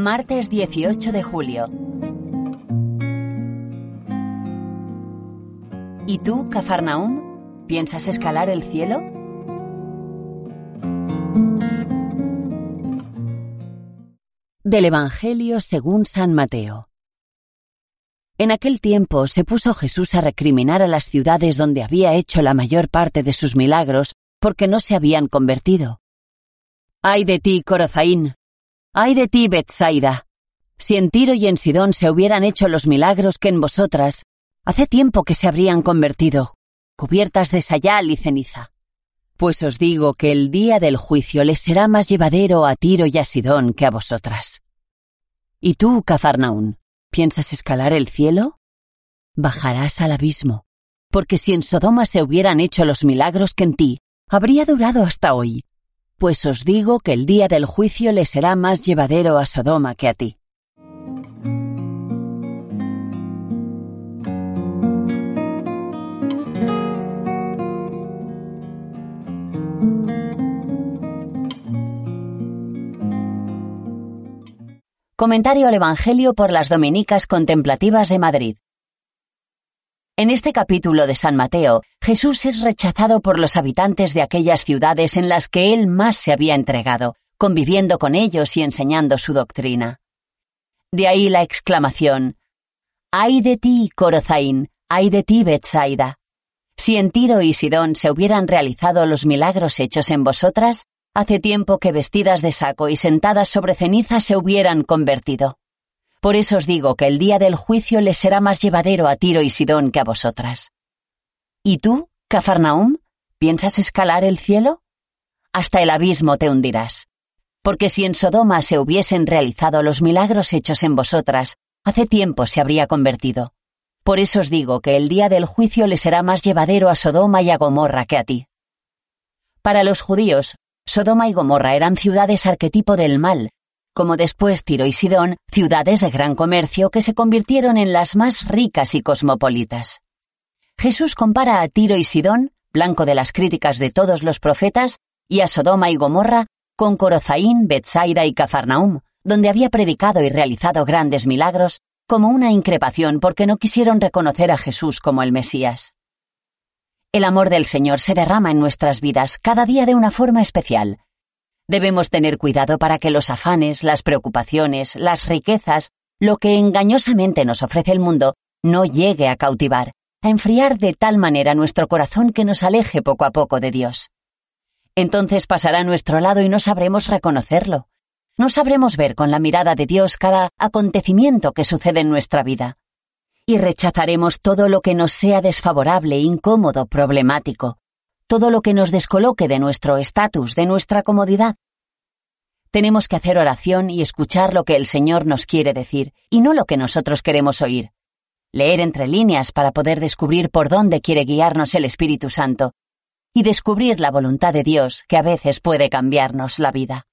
Martes 18 de julio. ¿Y tú, Cafarnaum, piensas escalar el cielo? Del Evangelio según San Mateo. En aquel tiempo se puso Jesús a recriminar a las ciudades donde había hecho la mayor parte de sus milagros porque no se habían convertido. ¡Ay de ti, Corozaín! ¡Ay de ti, Betsaida! Si en Tiro y en Sidón se hubieran hecho los milagros que en vosotras, hace tiempo que se habrían convertido, cubiertas de sayal y ceniza. Pues os digo que el día del juicio les será más llevadero a Tiro y a Sidón que a vosotras. ¿Y tú, Cafarnaún, piensas escalar el cielo? Bajarás al abismo, porque si en Sodoma se hubieran hecho los milagros que en ti, habría durado hasta hoy. Pues os digo que el día del juicio le será más llevadero a Sodoma que a ti. Comentario al Evangelio por las Dominicas Contemplativas de Madrid. En este capítulo de San Mateo, Jesús es rechazado por los habitantes de aquellas ciudades en las que él más se había entregado, conviviendo con ellos y enseñando su doctrina. De ahí la exclamación, ¡Ay de ti, Corozaín! ¡Ay de ti, Betsaida! Si en Tiro y Sidón se hubieran realizado los milagros hechos en vosotras, Hace tiempo que vestidas de saco y sentadas sobre ceniza se hubieran convertido. Por eso os digo que el día del juicio les será más llevadero a Tiro y Sidón que a vosotras. ¿Y tú, Cafarnaum, piensas escalar el cielo? Hasta el abismo te hundirás. Porque si en Sodoma se hubiesen realizado los milagros hechos en vosotras, hace tiempo se habría convertido. Por eso os digo que el día del juicio le será más llevadero a Sodoma y a Gomorra que a ti. Para los judíos, Sodoma y Gomorra eran ciudades arquetipo del mal, como después Tiro y Sidón, ciudades de gran comercio que se convirtieron en las más ricas y cosmopolitas. Jesús compara a Tiro y Sidón, blanco de las críticas de todos los profetas, y a Sodoma y Gomorra con Corozaín, Betsaida y Cafarnaum, donde había predicado y realizado grandes milagros, como una increpación porque no quisieron reconocer a Jesús como el Mesías. El amor del Señor se derrama en nuestras vidas cada día de una forma especial. Debemos tener cuidado para que los afanes, las preocupaciones, las riquezas, lo que engañosamente nos ofrece el mundo, no llegue a cautivar, a enfriar de tal manera nuestro corazón que nos aleje poco a poco de Dios. Entonces pasará a nuestro lado y no sabremos reconocerlo. No sabremos ver con la mirada de Dios cada acontecimiento que sucede en nuestra vida y rechazaremos todo lo que nos sea desfavorable, incómodo, problemático, todo lo que nos descoloque de nuestro estatus, de nuestra comodidad. Tenemos que hacer oración y escuchar lo que el Señor nos quiere decir, y no lo que nosotros queremos oír. Leer entre líneas para poder descubrir por dónde quiere guiarnos el Espíritu Santo, y descubrir la voluntad de Dios que a veces puede cambiarnos la vida.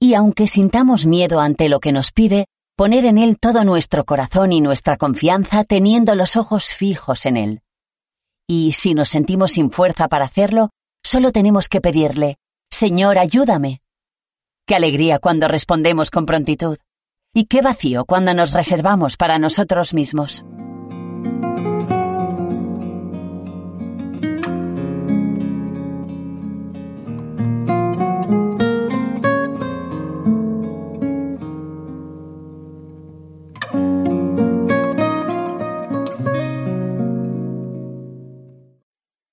Y aunque sintamos miedo ante lo que nos pide, poner en Él todo nuestro corazón y nuestra confianza teniendo los ojos fijos en Él. Y si nos sentimos sin fuerza para hacerlo, solo tenemos que pedirle, Señor, ayúdame. Qué alegría cuando respondemos con prontitud. Y qué vacío cuando nos reservamos para nosotros mismos.